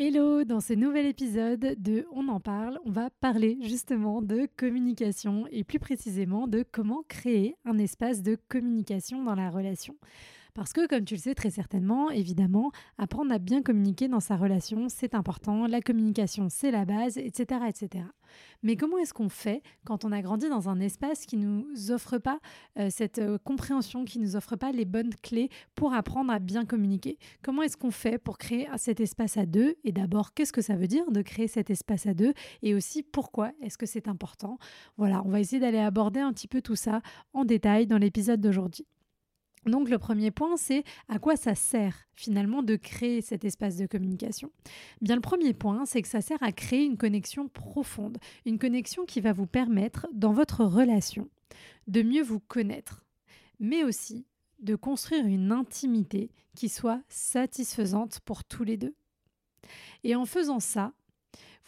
Hello, dans ce nouvel épisode de On en parle, on va parler justement de communication et plus précisément de comment créer un espace de communication dans la relation. Parce que, comme tu le sais très certainement, évidemment, apprendre à bien communiquer dans sa relation, c'est important. La communication, c'est la base, etc., etc. Mais comment est-ce qu'on fait quand on a grandi dans un espace qui ne nous offre pas euh, cette euh, compréhension, qui ne nous offre pas les bonnes clés pour apprendre à bien communiquer? Comment est-ce qu'on fait pour créer cet espace à deux? Et d'abord, qu'est-ce que ça veut dire de créer cet espace à deux? Et aussi, pourquoi est-ce que c'est important? Voilà, on va essayer d'aller aborder un petit peu tout ça en détail dans l'épisode d'aujourd'hui. Donc le premier point, c'est à quoi ça sert finalement de créer cet espace de communication? Bien le premier point, c'est que ça sert à créer une connexion profonde, une connexion qui va vous permettre dans votre relation de mieux vous connaître, mais aussi de construire une intimité qui soit satisfaisante pour tous les deux. Et en faisant ça,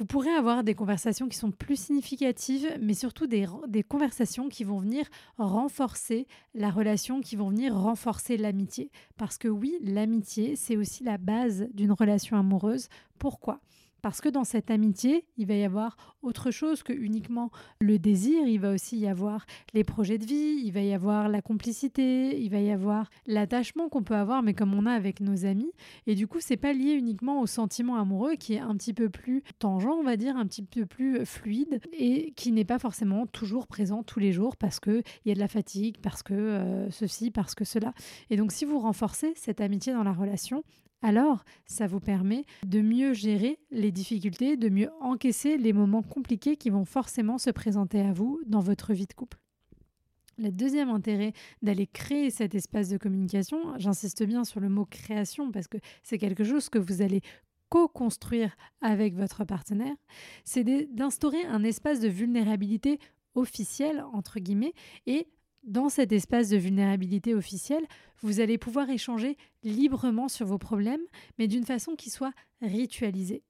vous pourrez avoir des conversations qui sont plus significatives, mais surtout des, conversations qui vont venir renforcer la relation, qui vont venir renforcer l'amitié. Parce que oui, l'amitié, c'est aussi la base d'une relation amoureuse. Pourquoi? Parce que dans cette amitié, il va y avoir autre chose que uniquement le désir, il va aussi y avoir les projets de vie, il va y avoir la complicité, il va y avoir l'attachement qu'on peut avoir, mais comme on a avec nos amis. Et du coup, c'est pas lié uniquement au sentiment amoureux qui est un petit peu plus tangent, on va dire, un petit peu plus fluide et qui n'est pas forcément toujours présent tous les jours parce qu'il y a de la fatigue, parce que euh, ceci, parce que cela. Et donc, si vous renforcez cette amitié dans la relation, alors ça vous permet de mieux gérer les difficultés, de mieux encaisser les moments compliqués qui vont forcément se présenter à vous dans votre vie de couple. Le deuxième intérêt d'aller créer cet espace de communication, j'insiste bien sur le mot création parce que c'est quelque chose que vous allez co-construire avec votre partenaire, c'est d'instaurer un espace de vulnérabilité officiel, entre guillemets, et dans cet espace de vulnérabilité officielle, vous allez pouvoir échanger librement sur vos problèmes, mais d'une façon qui soit ritualisée.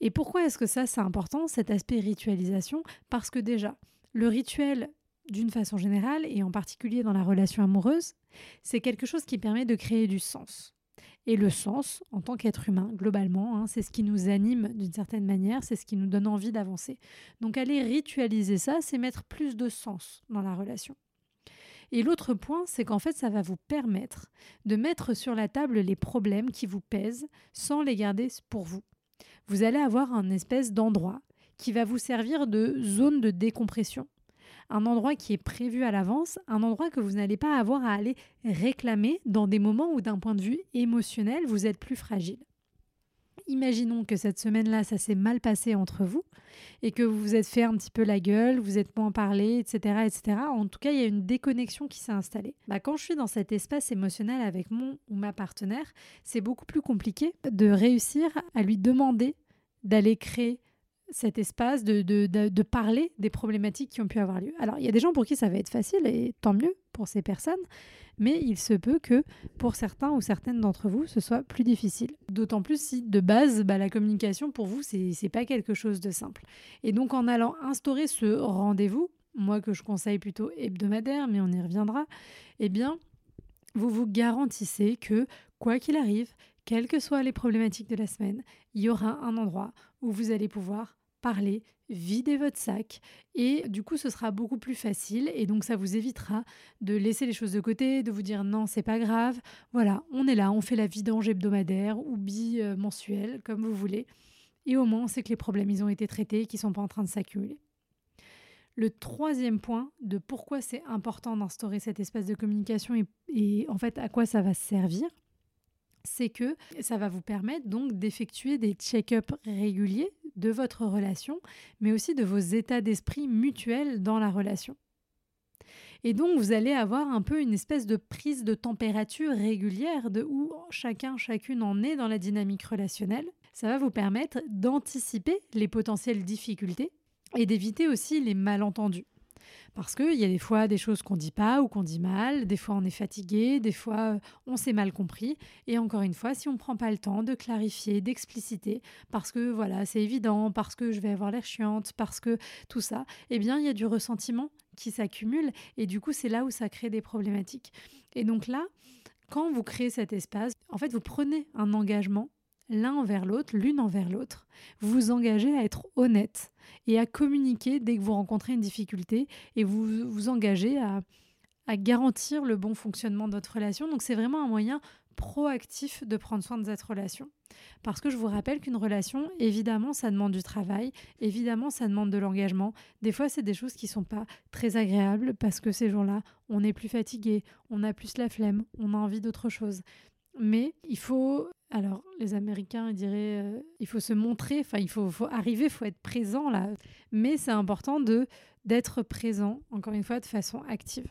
Et pourquoi est-ce que ça, c'est important, cet aspect ritualisation? Parce que déjà, le rituel, d'une façon générale, et en particulier dans la relation amoureuse, c'est quelque chose qui permet de créer du sens. Et le sens, en tant qu'être humain, globalement, hein, c'est ce qui nous anime d'une certaine manière, c'est ce qui nous donne envie d'avancer. Donc aller ritualiser ça, c'est mettre plus de sens dans la relation. Et l'autre point, c'est qu'en fait, ça va vous permettre de mettre sur la table les problèmes qui vous pèsent sans les garder pour vous. Vous allez avoir un espèce d'endroit qui va vous servir de zone de décompression un endroit qui est prévu à l'avance, un endroit que vous n'allez pas avoir à aller réclamer dans des moments où d'un point de vue émotionnel, vous êtes plus fragile. Imaginons que cette semaine-là, ça s'est mal passé entre vous et que vous vous êtes fait un petit peu la gueule, vous êtes moins parlé, etc., etc. En tout cas, il y a une déconnexion qui s'est installée. Bah, quand je suis dans cet espace émotionnel avec mon ou ma partenaire, c'est beaucoup plus compliqué de réussir à lui demander d'aller créer cet espace de, de, parler des problématiques qui ont pu avoir lieu. Alors, il y a des gens pour qui ça va être facile, et tant mieux pour ces personnes, mais il se peut que pour certains ou certaines d'entre vous, ce soit plus difficile. D'autant plus si, de base, bah, la communication, pour vous, c'est n'est pas quelque chose de simple. Et donc, en allant instaurer ce rendez-vous, moi que je conseille plutôt hebdomadaire, mais on y reviendra, eh bien, vous vous garantissez que, quoi qu'il arrive, quelles que soient les problématiques de la semaine, il y aura un endroit où vous allez pouvoir parler, vider votre sac et du coup ce sera beaucoup plus facile et donc ça vous évitera de laisser les choses de côté, de vous dire non c'est pas grave, voilà on est là, on fait la vidange hebdomadaire ou bi-mensuelle comme vous voulez et au moins on sait que les problèmes ils ont été traités et qu'ils sont pas en train de s'accumuler. Le troisième point de pourquoi c'est important d'instaurer cet espace de communication et, et en fait à quoi ça va servir, c'est que ça va vous permettre donc d'effectuer des check-ups réguliers de votre relation, mais aussi de vos états d'esprit mutuels dans la relation. Et donc, vous allez avoir un peu une espèce de prise de température régulière de où chacun, chacune en est dans la dynamique relationnelle. Ça va vous permettre d'anticiper les potentielles difficultés et d'éviter aussi les malentendus. Parce qu'il y a des fois des choses qu'on dit pas ou qu'on dit mal, des fois on est fatigué, des fois euh, on s'est mal compris. Et encore une fois, si on ne prend pas le temps de clarifier, d'expliciter, parce que voilà, c'est évident, parce que je vais avoir l'air chiante, parce que tout ça, eh bien il y a du ressentiment qui s'accumule et du coup c'est là où ça crée des problématiques. Et donc là, quand vous créez cet espace, en fait vous prenez un engagement l'un envers l'autre, l'une envers l'autre. Vous vous engagez à être honnête et à communiquer dès que vous rencontrez une difficulté et vous vous engagez à, à garantir le bon fonctionnement de votre relation. Donc c'est vraiment un moyen proactif de prendre soin de cette relation. Parce que je vous rappelle qu'une relation, évidemment, ça demande du travail, évidemment, ça demande de l'engagement. Des fois, c'est des choses qui sont pas très agréables parce que ces jours-là, on est plus fatigué, on a plus la flemme, on a envie d'autre chose. Mais il faut alors, les Américains ils diraient euh, il faut se montrer, enfin, il faut, arriver, il faut être présent là. Mais c'est important de d'être présent, encore une fois, de façon active.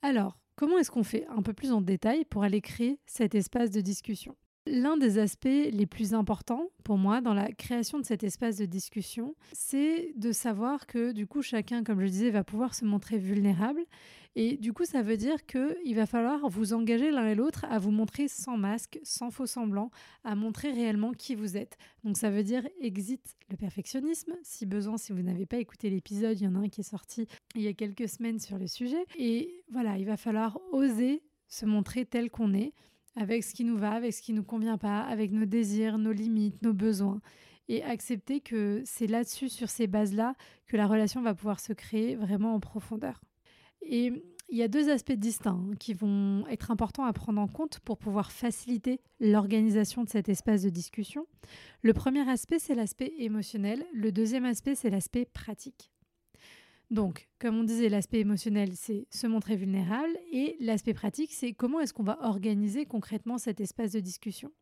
Alors, comment est-ce qu'on fait un peu plus en détail pour aller créer cet espace de discussion? L'un des aspects les plus importants pour moi dans la création de cet espace de discussion, c'est de savoir que du coup chacun, comme je disais, va pouvoir se montrer vulnérable. Et du coup, ça veut dire qu'il va falloir vous engager l'un et l'autre à vous montrer sans masque, sans faux semblant, à montrer réellement qui vous êtes. Donc ça veut dire exit le perfectionnisme. Si besoin, si vous n'avez pas écouté l'épisode, il y en a un qui est sorti il y a quelques semaines sur le sujet. Et voilà, il va falloir oser se montrer tel qu'on est avec ce qui nous va, avec ce qui ne nous convient pas, avec nos désirs, nos limites, nos besoins. Et accepter que c'est là-dessus, sur ces bases-là, que la relation va pouvoir se créer vraiment en profondeur. Et il y a deux aspects distincts hein, qui vont être importants à prendre en compte pour pouvoir faciliter l'organisation de cet espace de discussion. Le premier aspect, c'est l'aspect émotionnel. Le deuxième aspect, c'est l'aspect pratique. Donc, comme on disait, l'aspect émotionnel, c'est se montrer vulnérable et l'aspect pratique, c'est comment est-ce qu'on va organiser concrètement cet espace de discussion.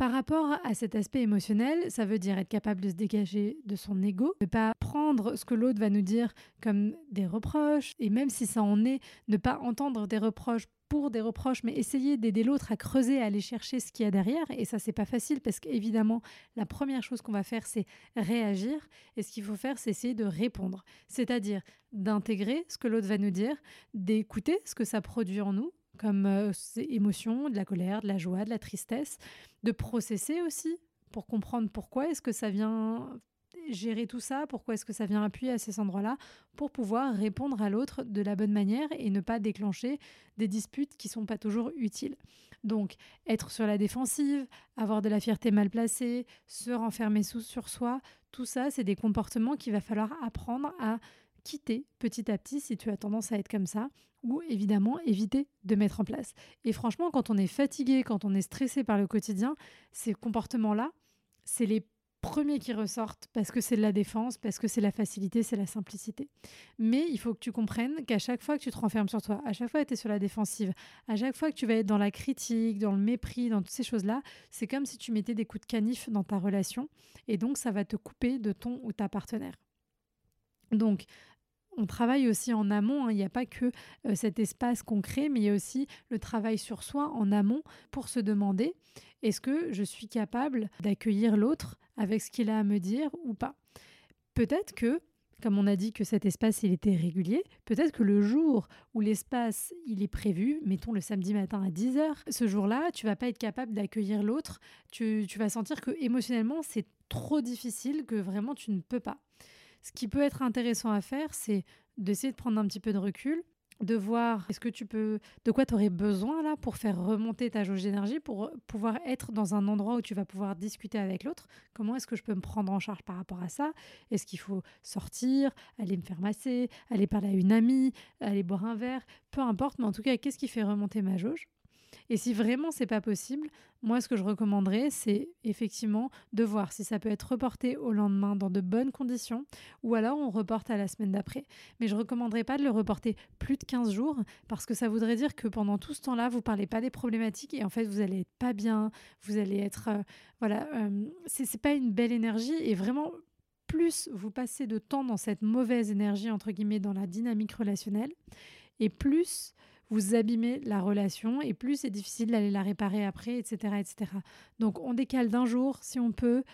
Par rapport à cet aspect émotionnel, ça veut dire être capable de se dégager de son ego, ne pas prendre ce que l'autre va nous dire comme des reproches, et même si ça en est, ne pas entendre des reproches pour des reproches, mais essayer d'aider l'autre à creuser, à aller chercher ce qu'il y a derrière. Et ça, c'est pas facile parce qu'évidemment, la première chose qu'on va faire, c'est réagir. Et ce qu'il faut faire, c'est essayer de répondre. C'est-à-dire d'intégrer ce que l'autre va nous dire, d'écouter ce que ça produit en nous, comme euh, émotions, de la colère, de la joie, de la tristesse, de processer aussi pour comprendre pourquoi est-ce que ça vient gérer tout ça Pourquoi est-ce que ça vient appuyer à ces endroits-là Pour pouvoir répondre à l'autre de la bonne manière et ne pas déclencher des disputes qui sont pas toujours utiles. Donc, être sur la défensive, avoir de la fierté mal placée, se renfermer sous sur soi, tout ça, c'est des comportements qu'il va falloir apprendre à quitter petit à petit si tu as tendance à être comme ça, ou évidemment éviter de mettre en place. Et franchement, quand on est fatigué, quand on est stressé par le quotidien, ces comportements-là, c'est les premiers qui ressortent parce que c'est de la défense, parce que c'est la facilité, c'est la simplicité. Mais il faut que tu comprennes qu'à chaque fois que tu te renfermes sur toi, à chaque fois que tu es sur la défensive, à chaque fois que tu vas être dans la critique, dans le mépris, dans toutes ces choses-là, c'est comme si tu mettais des coups de canif dans ta relation et donc ça va te couper de ton ou ta partenaire. Donc, on travaille aussi en amont. Hein. Il n'y a pas que cet espace qu'on crée, mais il y a aussi le travail sur soi en amont pour se demander est-ce que je suis capable d'accueillir l'autre avec ce qu'il a à me dire ou pas? Peut-être que, comme on a dit que cet espace il était régulier, peut-être que le jour où l'espace il est prévu, mettons le samedi matin à 10h, ce jour-là, tu vas pas être capable d'accueillir l'autre. Tu, tu vas sentir que émotionnellement c'est trop difficile, que vraiment tu ne peux pas. Ce qui peut être intéressant à faire, c'est d'essayer de prendre un petit peu de recul, de voir est-ce que tu peux, de quoi tu aurais besoin là pour faire remonter ta jauge d'énergie, pour pouvoir être dans un endroit où tu vas pouvoir discuter avec l'autre. Comment est-ce que je peux me prendre en charge par rapport à ça? Est-ce qu'il faut sortir, aller me faire masser, aller parler à une amie, aller boire un verre? Peu importe, mais en tout cas, qu'est-ce qui fait remonter ma jauge? Et si vraiment c'est pas possible, moi ce que je recommanderais, c'est effectivement de voir si ça peut être reporté au lendemain dans de bonnes conditions ou alors on reporte à la semaine d'après. Mais je recommanderais pas de le reporter plus de 15 jours parce que ça voudrait dire que pendant tout ce temps-là, vous parlez pas des problématiques et en fait vous allez pas bien, vous allez être euh, voilà, euh, c'est pas une belle énergie et vraiment plus vous passez de temps dans cette mauvaise énergie entre guillemets dans la dynamique relationnelle et plus vous abîmez la relation et plus c'est difficile d'aller la réparer après, etc., etc. Donc on décale d'un jour si on peut,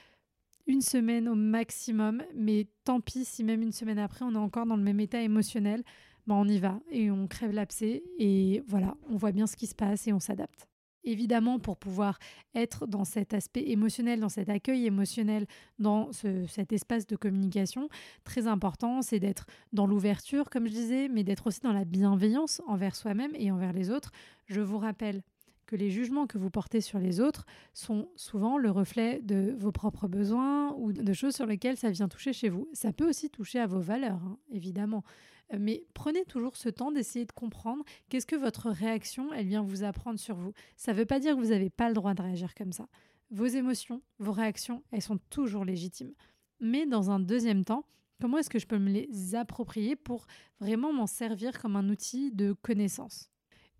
une semaine au maximum, mais tant pis si même une semaine après on est encore dans le même état émotionnel, ben on y va et on crève l'abcès et voilà, on voit bien ce qui se passe et on s'adapte évidemment, pour pouvoir être dans cet aspect émotionnel, dans cet accueil émotionnel, dans cet espace de communication, très important, c'est d'être dans l'ouverture, comme je disais, mais d'être aussi dans la bienveillance envers soi-même et envers les autres. Je vous rappelle que les jugements que vous portez sur les autres sont souvent le reflet de vos propres besoins ou de choses sur lesquelles ça vient toucher chez vous. Ça peut aussi toucher à vos valeurs, hein, évidemment. Mais prenez toujours ce temps d'essayer de comprendre qu'est-ce que votre réaction, elle vient vous apprendre sur vous. Ça ne veut pas dire que vous n'avez pas le droit de réagir comme ça. Vos émotions, vos réactions, elles sont toujours légitimes. Mais dans un deuxième temps, comment est-ce que je peux me les approprier pour vraiment m'en servir comme un outil de connaissance?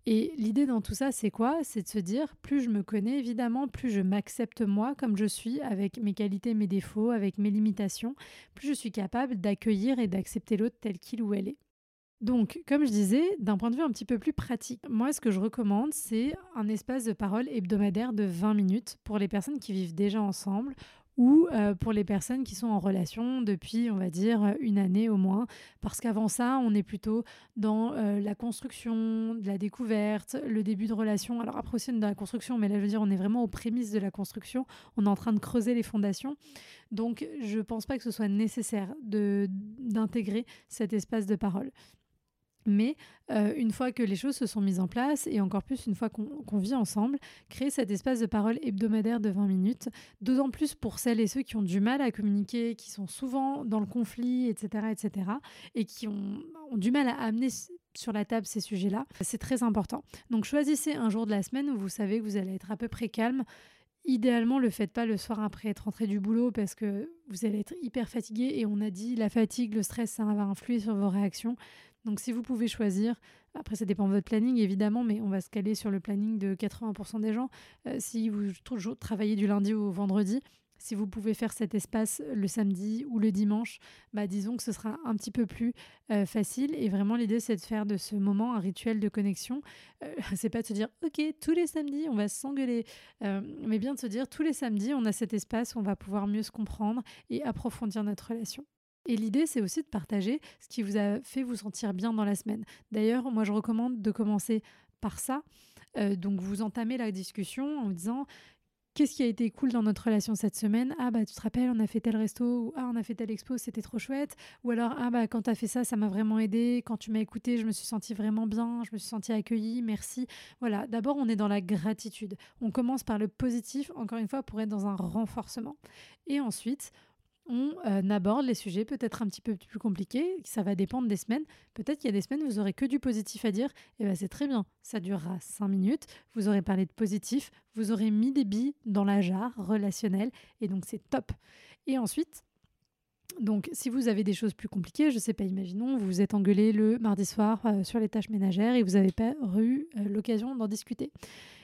Et l'idée dans tout ça, c'est quoi? C'est de se dire, plus je me connais, évidemment, plus je m'accepte moi comme je suis, avec mes qualités, mes défauts, avec mes limitations, plus je suis capable d'accueillir et d'accepter l'autre tel qu'il ou elle est. Donc, comme je disais, d'un point de vue un petit peu plus pratique, moi, ce que je recommande, c'est un espace de parole hebdomadaire de 20 minutes pour les personnes qui vivent déjà ensemble ou euh, pour les personnes qui sont en relation depuis, on va dire, une année au moins. Parce qu'avant ça, on est plutôt dans euh, la construction, de la découverte, le début de relation. Alors après aussi, on est dans la construction, mais là, je veux dire, on est vraiment aux prémices de la construction. On est en train de creuser les fondations. Donc, je ne pense pas que ce soit nécessaire d'intégrer cet espace de parole. Mais euh, une fois que les choses se sont mises en place, et encore plus une fois qu'on vit ensemble, créer cet espace de parole hebdomadaire de 20 minutes, d'autant plus pour celles et ceux qui ont du mal à communiquer, qui sont souvent dans le conflit, etc., etc., et qui ont, ont du mal à amener sur la table ces sujets-là, c'est très important. Donc choisissez un jour de la semaine où vous savez que vous allez être à peu près calme. Idéalement, le faites pas le soir après être rentré du boulot parce que vous allez être hyper fatigué et on a dit la fatigue, le stress, ça va influer sur vos réactions. Donc si vous pouvez choisir, après ça dépend de votre planning évidemment, mais on va se caler sur le planning de 80% des gens. Euh, si vous travaillez du lundi au vendredi, si vous pouvez faire cet espace le samedi ou le dimanche, bah disons que ce sera un petit peu plus euh, facile. Et vraiment, l'idée, c'est de faire de ce moment un rituel de connexion. Euh, c'est pas de se dire, OK, tous les samedis, on va s'engueuler, mais bien de se dire, tous les samedis, on a cet espace où on va pouvoir mieux se comprendre et approfondir notre relation. Et l'idée, c'est aussi de partager ce qui vous a fait vous sentir bien dans la semaine. D'ailleurs, moi, je recommande de commencer par ça. Euh, donc, vous entamez la discussion en vous disant Qu'est-ce qui a été cool dans notre relation cette semaine? Ah bah tu te rappelles, on a fait tel resto ou ah on a fait tel expo, c'était trop chouette. Ou alors ah bah quand tu as fait ça, ça m'a vraiment aidé. Quand tu m'as écouté, je me suis sentie vraiment bien, je me suis sentie accueillie, merci. Voilà, d'abord on est dans la gratitude. On commence par le positif, encore une fois, pour être dans un renforcement. Et ensuite, on euh, aborde les sujets peut-être un petit peu plus compliqués, ça va dépendre des semaines. Peut-être qu'il y a des semaines, vous aurez que du positif à dire, et bien c'est très bien, ça durera cinq minutes, vous aurez parlé de positif, vous aurez mis des billes dans la jarre relationnelle, et donc c'est top. Et ensuite, donc, si vous avez des choses plus compliquées, je sais pas, imaginons, vous vous êtes engueulé le mardi soir euh, sur les tâches ménagères et vous n'avez pas eu euh, l'occasion d'en discuter.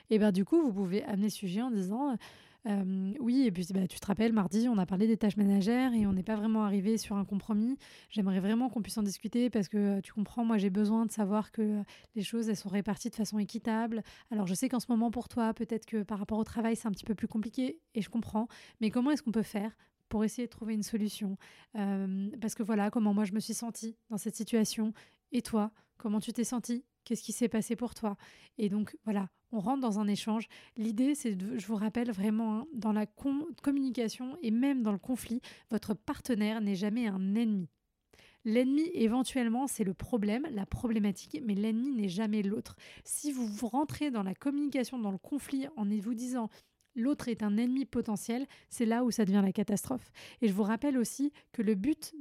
Et bien, du coup, vous pouvez amener le sujet en disant oui, et puis bah, tu te rappelles, mardi, on a parlé des tâches ménagères et on n'est pas vraiment arrivé sur un compromis. J'aimerais vraiment qu'on puisse en discuter parce que tu comprends, moi j'ai besoin de savoir que les choses elles sont réparties de façon équitable. Alors je sais qu'en ce moment pour toi, peut-être que par rapport au travail c'est un petit peu plus compliqué et je comprends. Mais comment est-ce qu'on peut faire pour essayer de trouver une solution? Parce que voilà, comment moi je me suis sentie dans cette situation et toi, comment tu t'es sentie? Qu'est-ce qui s'est passé pour toi Et donc voilà, on rentre dans un échange. L'idée, c'est, je vous rappelle vraiment, hein, dans la communication et même dans le conflit, votre partenaire n'est jamais un ennemi. L'ennemi, éventuellement, c'est le problème, la problématique, mais l'ennemi n'est jamais l'autre. Si vous, vous rentrez dans la communication, dans le conflit, en vous disant l'autre est un ennemi potentiel, c'est là où ça devient la catastrophe. Et je vous rappelle aussi que le but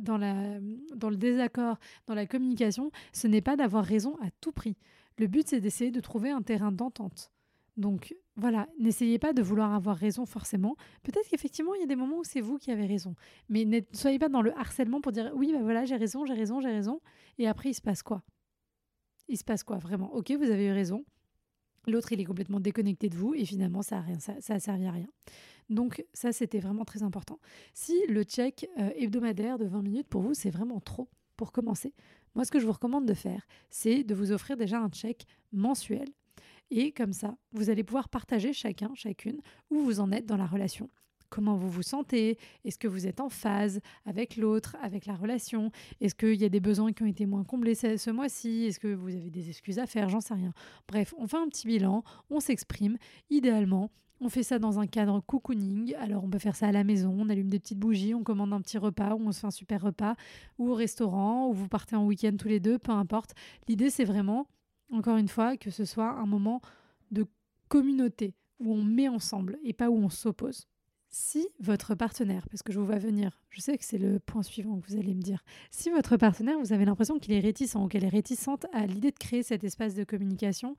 dans, le désaccord, dans la communication, ce n'est pas d'avoir raison à tout prix. Le but, c'est d'essayer de trouver un terrain d'entente. Donc voilà, n'essayez pas de vouloir avoir raison forcément. Peut-être qu'effectivement, il y a des moments où c'est vous qui avez raison. Mais ne soyez pas dans le harcèlement pour dire oui, bah voilà, j'ai raison, j'ai raison, j'ai raison. Et après, il se passe quoi? Il se passe quoi vraiment? Ok, vous avez eu raison. L'autre, il est complètement déconnecté de vous et finalement, ça a, rien, ça, a servi à rien. Donc ça, c'était vraiment très important. Si le check euh, hebdomadaire de 20 minutes pour vous, c'est vraiment trop pour commencer, moi, ce que je vous recommande de faire, c'est de vous offrir déjà un check mensuel. Et comme ça, vous allez pouvoir partager chacun, chacune, où vous en êtes dans la relation. Comment vous vous sentez Est-ce que vous êtes en phase avec l'autre, avec la relation Est-ce qu'il y a des besoins qui ont été moins comblés ce, mois-ci Est-ce que vous avez des excuses à faire J'en sais rien. Bref, on fait un petit bilan, on s'exprime. Idéalement, on fait ça dans un cadre cocooning. Alors, on peut faire ça à la maison, on allume des petites bougies, on commande un petit repas ou on se fait un super repas, ou au restaurant, ou vous partez en week-end tous les deux, peu importe. L'idée, c'est vraiment, encore une fois, que ce soit un moment de communauté où on met ensemble et pas où on s'oppose. Si votre partenaire, parce que je vous vois venir, je sais que c'est le point suivant que vous allez me dire, si votre partenaire, vous avez l'impression qu'il est réticent ou qu'elle est réticente à l'idée de créer cet espace de communication,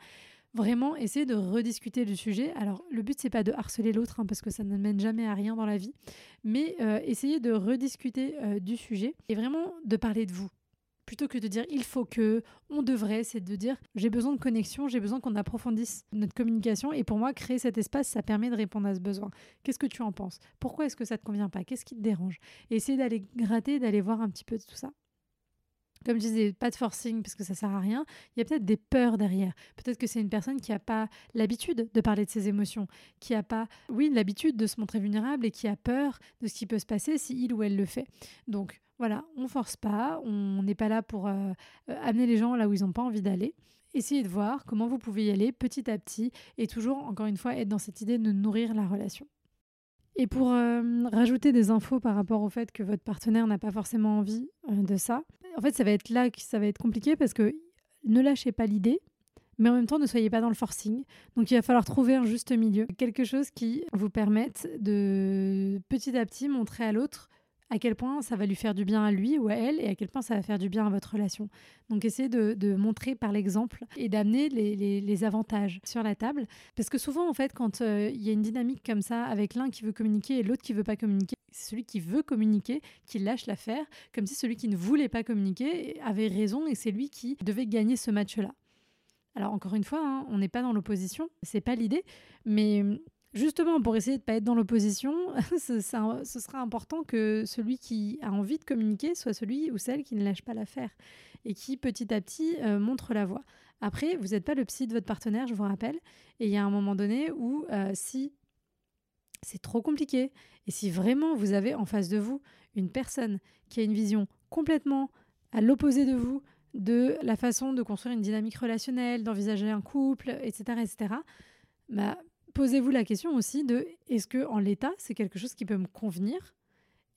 vraiment essayer de rediscuter du sujet. Alors, le but, c'est pas de harceler l'autre, hein, parce que ça ne mène jamais à rien dans la vie, mais euh, essayer de rediscuter euh, du sujet et vraiment de parler de vous. Plutôt que de dire il faut que, on devrait, c'est de dire j'ai besoin de connexion, j'ai besoin qu'on approfondisse notre communication. Et pour moi, créer cet espace, ça permet de répondre à ce besoin. Qu'est-ce que tu en penses? Pourquoi est-ce que ça te convient pas? Qu'est-ce qui te dérange? Et essayer d'aller gratter, d'aller voir un petit peu de tout ça. Comme je disais, pas de forcing parce que ça sert à rien. Il y a peut-être des peurs derrière. Peut-être que c'est une personne qui n'a pas l'habitude de parler de ses émotions, qui n'a pas, oui, l'habitude de se montrer vulnérable et qui a peur de ce qui peut se passer si il ou elle le fait. Donc voilà, on force pas, on n'est pas là pour euh, euh, amener les gens là où ils n'ont pas envie d'aller. Essayez de voir comment vous pouvez y aller petit à petit et toujours, encore une fois, être dans cette idée de nourrir la relation. Et pour euh, rajouter des infos par rapport au fait que votre partenaire n'a pas forcément envie de ça, en fait, ça va être là que ça va être compliqué parce que ne lâchez pas l'idée, mais en même temps, ne soyez pas dans le forcing. Donc, il va falloir trouver un juste milieu, quelque chose qui vous permette de petit à petit montrer à l'autre à quel point ça va lui faire du bien à lui ou à elle et à quel point ça va faire du bien à votre relation. Donc essayez de, montrer par l'exemple et d'amener les, avantages sur la table. Parce que souvent, en fait, quand euh, il y a une dynamique comme ça avec l'un qui veut communiquer et l'autre qui veut pas communiquer, c'est celui qui veut communiquer qui lâche l'affaire, comme si celui qui ne voulait pas communiquer avait raison et c'est lui qui devait gagner ce match-là. Alors encore une fois, hein, on n'est pas dans l'opposition, c'est pas l'idée, mais Justement, pour essayer de ne pas être dans l'opposition, ce, sera important que celui qui a envie de communiquer soit celui ou celle qui ne lâche pas l'affaire et qui petit à petit euh, montre la voie. Après, vous n'êtes pas le psy de votre partenaire, je vous rappelle, et il y a un moment donné où euh, si c'est trop compliqué et si vraiment vous avez en face de vous une personne qui a une vision complètement à l'opposé de vous, de la façon de construire une dynamique relationnelle, d'envisager un couple, etc., etc., posez-vous la question aussi de est-ce que en l'état c'est quelque chose qui peut me convenir?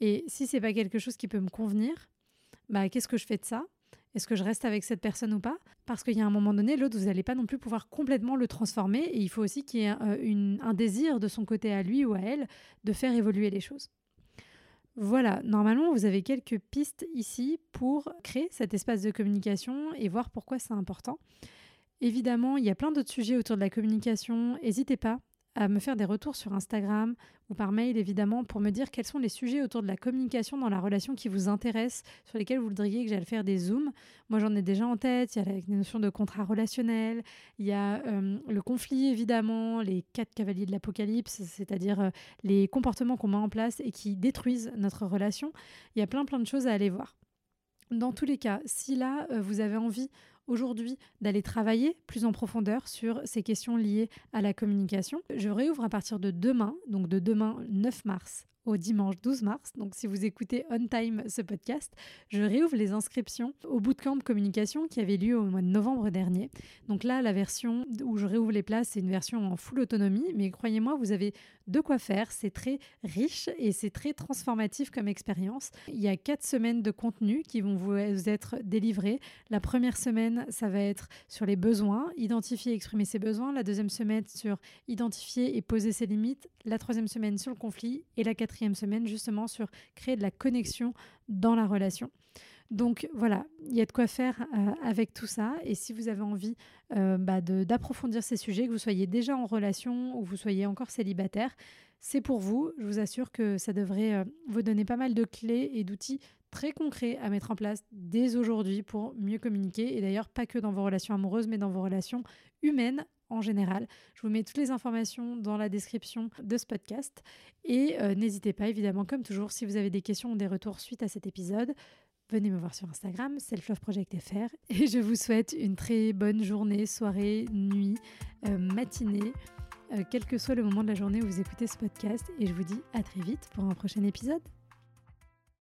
Et si c'est pas quelque chose qui peut me convenir bah qu'est-ce que je fais de ça? Est-ce que je reste avec cette personne ou pas? Parce qu'il y a un moment donné, l'autre, vous n'allez pas non plus pouvoir complètement le transformer. Et il faut aussi qu'il y ait euh, un désir de son côté à lui ou à elle de faire évoluer les choses. Voilà, normalement, vous avez quelques pistes ici pour créer cet espace de communication et voir pourquoi c'est important. Évidemment, il y a plein d'autres sujets autour de la communication. N'hésitez pas à me faire des retours sur Instagram ou par mail évidemment pour me dire quels sont les sujets autour de la communication dans la relation qui vous intéressent, sur lesquels vous voudriez que j'aille faire des zooms. Moi j'en ai déjà en tête, il y a la notion de contrat relationnel, il y a euh, le conflit évidemment, les quatre cavaliers de l'apocalypse, c'est-à-dire euh, les comportements qu'on met en place et qui détruisent notre relation. Il y a plein plein de choses à aller voir. Dans tous les cas, si là euh, vous avez envie aujourd'hui d'aller travailler plus en profondeur sur ces questions liées à la communication. Je réouvre à partir de demain, donc de demain 9 mars au dimanche 12 mars. Donc si vous écoutez on time ce podcast, je réouvre les inscriptions au bootcamp communication qui avait lieu au mois de novembre dernier. Donc là, la version où je réouvre les places, c'est une version en full autonomie, mais croyez-moi, vous avez de quoi faire. C'est très riche et c'est très transformatif comme expérience. Il y a quatre semaines de contenu qui vont vous être délivrés. La première semaine, ça va être sur les besoins, identifier et exprimer ses besoins. La deuxième semaine sur identifier et poser ses limites. La troisième semaine sur le conflit et la quatrième semaine justement sur créer de la connexion dans la relation. Donc voilà, il y a de quoi faire euh, avec tout ça. Et si vous avez envie euh, bah, d'approfondir ces sujets, que vous soyez déjà en relation ou vous soyez encore célibataire, c'est pour vous. Je vous assure que ça devrait euh, vous donner pas mal de clés et d'outils très concrets à mettre en place dès aujourd'hui pour mieux communiquer. Et d'ailleurs, pas que dans vos relations amoureuses, mais dans vos relations humaines en général. Je vous mets toutes les informations dans la description de ce podcast. Et n'hésitez pas, évidemment, comme toujours, si vous avez des questions ou des retours suite à cet épisode, venez me voir sur Instagram, selfloveproject.fr et je vous souhaite une très bonne journée, soirée, nuit, euh, matinée, euh, quel que soit le moment de la journée où vous écoutez ce podcast et je vous dis à très vite pour un prochain épisode.